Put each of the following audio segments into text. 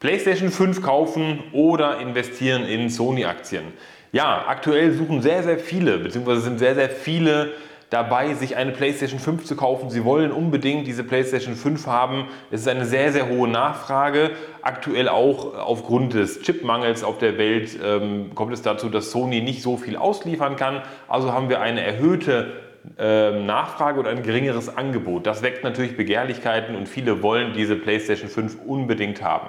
PlayStation 5 kaufen oder investieren in Sony-Aktien. Ja, aktuell suchen sehr, sehr viele, beziehungsweise sind sehr, sehr viele dabei, sich eine PlayStation 5 zu kaufen. Sie wollen unbedingt diese PlayStation 5 haben. Es ist eine sehr, sehr hohe Nachfrage. Aktuell auch aufgrund des Chipmangels auf der Welt ähm, kommt es dazu, dass Sony nicht so viel ausliefern kann. Also haben wir eine erhöhte ähm, Nachfrage oder ein geringeres Angebot. Das weckt natürlich Begehrlichkeiten und viele wollen diese PlayStation 5 unbedingt haben.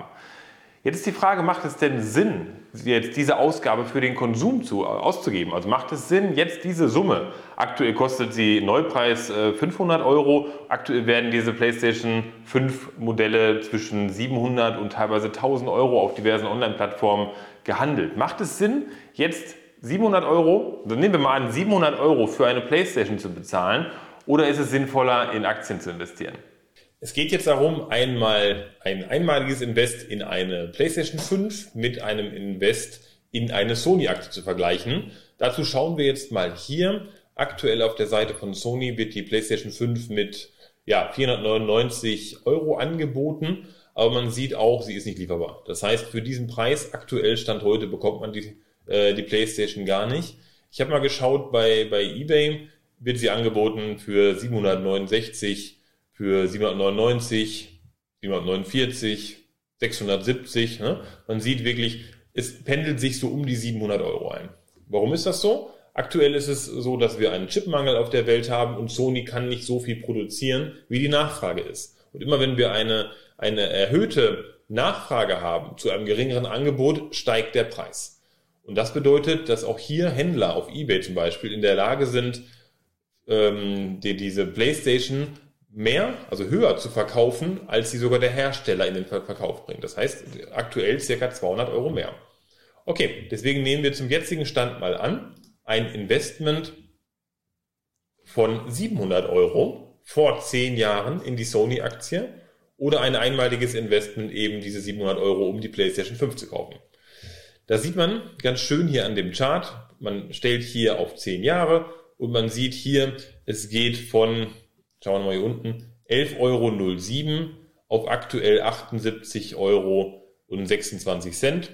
Jetzt ist die Frage, macht es denn Sinn, jetzt diese Ausgabe für den Konsum zu, auszugeben? Also macht es Sinn, jetzt diese Summe, aktuell kostet sie Neupreis 500 äh, Euro, aktuell werden diese PlayStation 5 Modelle zwischen 700 und teilweise 1000 Euro auf diversen Online-Plattformen gehandelt. Macht es Sinn, jetzt 700 Euro, dann nehmen wir mal an, 700 Euro für eine PlayStation zu bezahlen oder ist es sinnvoller, in Aktien zu investieren? Es geht jetzt darum, einmal ein einmaliges Invest in eine PlayStation 5 mit einem Invest in eine Sony-Aktie zu vergleichen. Dazu schauen wir jetzt mal hier. Aktuell auf der Seite von Sony wird die PlayStation 5 mit ja, 499 Euro angeboten, aber man sieht auch, sie ist nicht lieferbar. Das heißt, für diesen Preis aktuell Stand heute bekommt man die, äh, die PlayStation gar nicht. Ich habe mal geschaut, bei, bei eBay wird sie angeboten für 769 für 799, 749, 670. Ne? Man sieht wirklich, es pendelt sich so um die 700 Euro ein. Warum ist das so? Aktuell ist es so, dass wir einen Chipmangel auf der Welt haben und Sony kann nicht so viel produzieren, wie die Nachfrage ist. Und immer wenn wir eine, eine erhöhte Nachfrage haben zu einem geringeren Angebot, steigt der Preis. Und das bedeutet, dass auch hier Händler auf eBay zum Beispiel in der Lage sind, ähm, die, diese PlayStation mehr, also höher zu verkaufen, als sie sogar der Hersteller in den Verkauf bringt. Das heißt, aktuell circa 200 Euro mehr. Okay, deswegen nehmen wir zum jetzigen Stand mal an, ein Investment von 700 Euro vor 10 Jahren in die Sony-Aktie oder ein einmaliges Investment eben diese 700 Euro, um die PlayStation 5 zu kaufen. Da sieht man ganz schön hier an dem Chart, man stellt hier auf 10 Jahre und man sieht hier, es geht von schauen wir mal hier unten, 11,07 Euro auf aktuell 78 Euro und 26 Cent.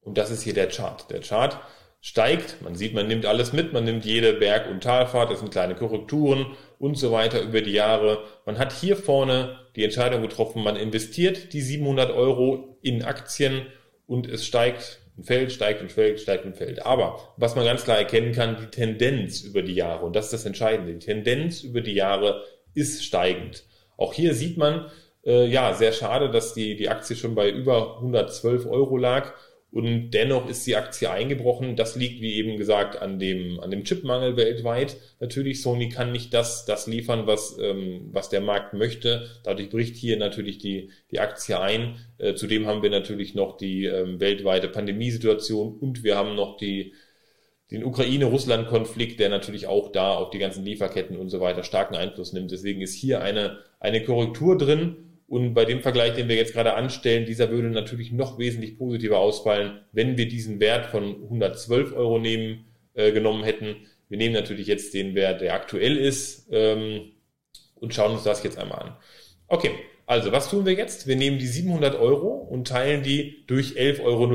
Und das ist hier der Chart. Der Chart steigt, man sieht, man nimmt alles mit, man nimmt jede Berg- und Talfahrt, das sind kleine Korrekturen und so weiter über die Jahre. Man hat hier vorne die Entscheidung getroffen, man investiert die 700 Euro in Aktien und es steigt und fällt, steigt und fällt, steigt und fällt. Aber was man ganz klar erkennen kann, die Tendenz über die Jahre, und das ist das Entscheidende, die Tendenz über die Jahre ist steigend. Auch hier sieht man, äh, ja, sehr schade, dass die, die Aktie schon bei über 112 Euro lag und dennoch ist die Aktie eingebrochen. Das liegt, wie eben gesagt, an dem, an dem Chipmangel weltweit. Natürlich, Sony kann nicht das, das liefern, was, ähm, was der Markt möchte. Dadurch bricht hier natürlich die, die Aktie ein. Äh, zudem haben wir natürlich noch die ähm, weltweite Pandemiesituation und wir haben noch die, den Ukraine-Russland-Konflikt, der natürlich auch da auf die ganzen Lieferketten und so weiter starken Einfluss nimmt. Deswegen ist hier eine, eine Korrektur drin und bei dem Vergleich, den wir jetzt gerade anstellen, dieser würde natürlich noch wesentlich positiver ausfallen, wenn wir diesen Wert von 112 Euro nehmen, äh, genommen hätten. Wir nehmen natürlich jetzt den Wert, der aktuell ist, ähm, und schauen uns das jetzt einmal an. Okay, also was tun wir jetzt? Wir nehmen die 700 Euro und teilen die durch 11,07 Euro.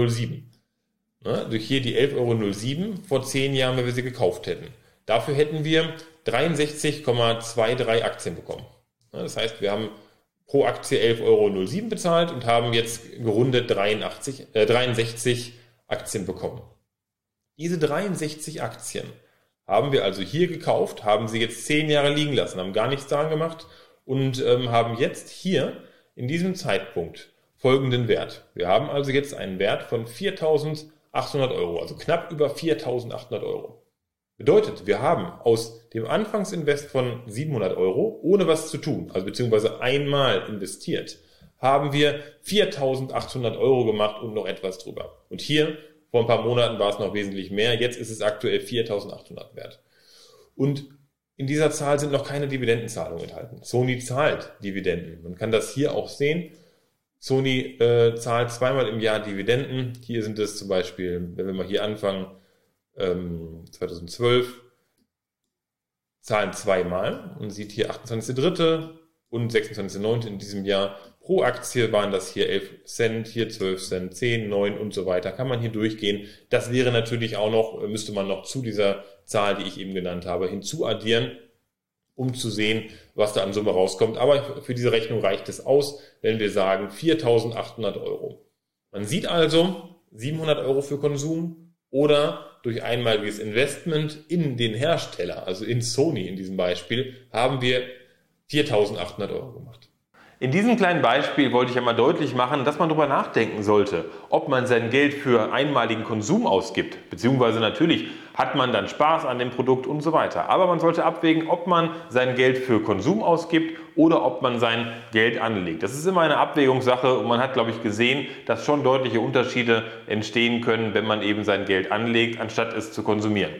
Ne? Durch hier die 11,07 Euro vor 10 Jahren, wenn wir sie gekauft hätten. Dafür hätten wir 63,23 Aktien bekommen. Ne? Das heißt, wir haben pro Aktie 11,07 Euro bezahlt und haben jetzt gerundet 83, äh, 63 Aktien bekommen. Diese 63 Aktien haben wir also hier gekauft, haben sie jetzt 10 Jahre liegen lassen, haben gar nichts daran gemacht und ähm, haben jetzt hier in diesem Zeitpunkt folgenden Wert. Wir haben also jetzt einen Wert von 4.800 Euro, also knapp über 4.800 Euro. Bedeutet, wir haben aus dem Anfangsinvest von 700 Euro, ohne was zu tun, also beziehungsweise einmal investiert, haben wir 4.800 Euro gemacht und noch etwas drüber. Und hier, vor ein paar Monaten war es noch wesentlich mehr, jetzt ist es aktuell 4.800 wert. Und in dieser Zahl sind noch keine Dividendenzahlungen enthalten. Sony zahlt Dividenden. Man kann das hier auch sehen. Sony äh, zahlt zweimal im Jahr Dividenden. Hier sind es zum Beispiel, wenn wir mal hier anfangen, ähm, 2012 zahlen zweimal und sieht hier 28.3. und 26.9. in diesem Jahr Pro Aktie waren das hier 11 Cent, hier 12 Cent, 10, 9 und so weiter. Kann man hier durchgehen. Das wäre natürlich auch noch, müsste man noch zu dieser Zahl, die ich eben genannt habe, hinzuaddieren, um zu sehen, was da an Summe rauskommt. Aber für diese Rechnung reicht es aus, wenn wir sagen 4.800 Euro. Man sieht also 700 Euro für Konsum oder durch einmaliges Investment in den Hersteller, also in Sony in diesem Beispiel, haben wir 4.800 Euro gemacht. In diesem kleinen Beispiel wollte ich einmal deutlich machen, dass man darüber nachdenken sollte, ob man sein Geld für einmaligen Konsum ausgibt, beziehungsweise natürlich hat man dann Spaß an dem Produkt und so weiter. Aber man sollte abwägen, ob man sein Geld für Konsum ausgibt oder ob man sein Geld anlegt. Das ist immer eine Abwägungssache und man hat, glaube ich, gesehen, dass schon deutliche Unterschiede entstehen können, wenn man eben sein Geld anlegt, anstatt es zu konsumieren.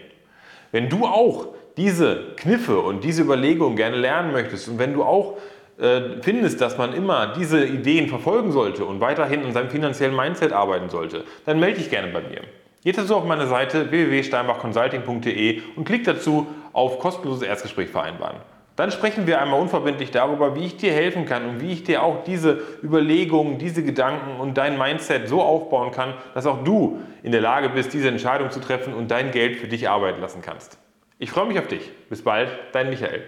Wenn du auch diese Kniffe und diese Überlegungen gerne lernen möchtest und wenn du auch findest, dass man immer diese Ideen verfolgen sollte und weiterhin an seinem finanziellen Mindset arbeiten sollte, dann melde dich gerne bei mir. Geh dazu auf meine Seite www.steinbachconsulting.de und klick dazu auf kostenloses Erstgespräch vereinbaren. Dann sprechen wir einmal unverbindlich darüber, wie ich dir helfen kann und wie ich dir auch diese Überlegungen, diese Gedanken und dein Mindset so aufbauen kann, dass auch du in der Lage bist, diese Entscheidung zu treffen und dein Geld für dich arbeiten lassen kannst. Ich freue mich auf dich. Bis bald, dein Michael.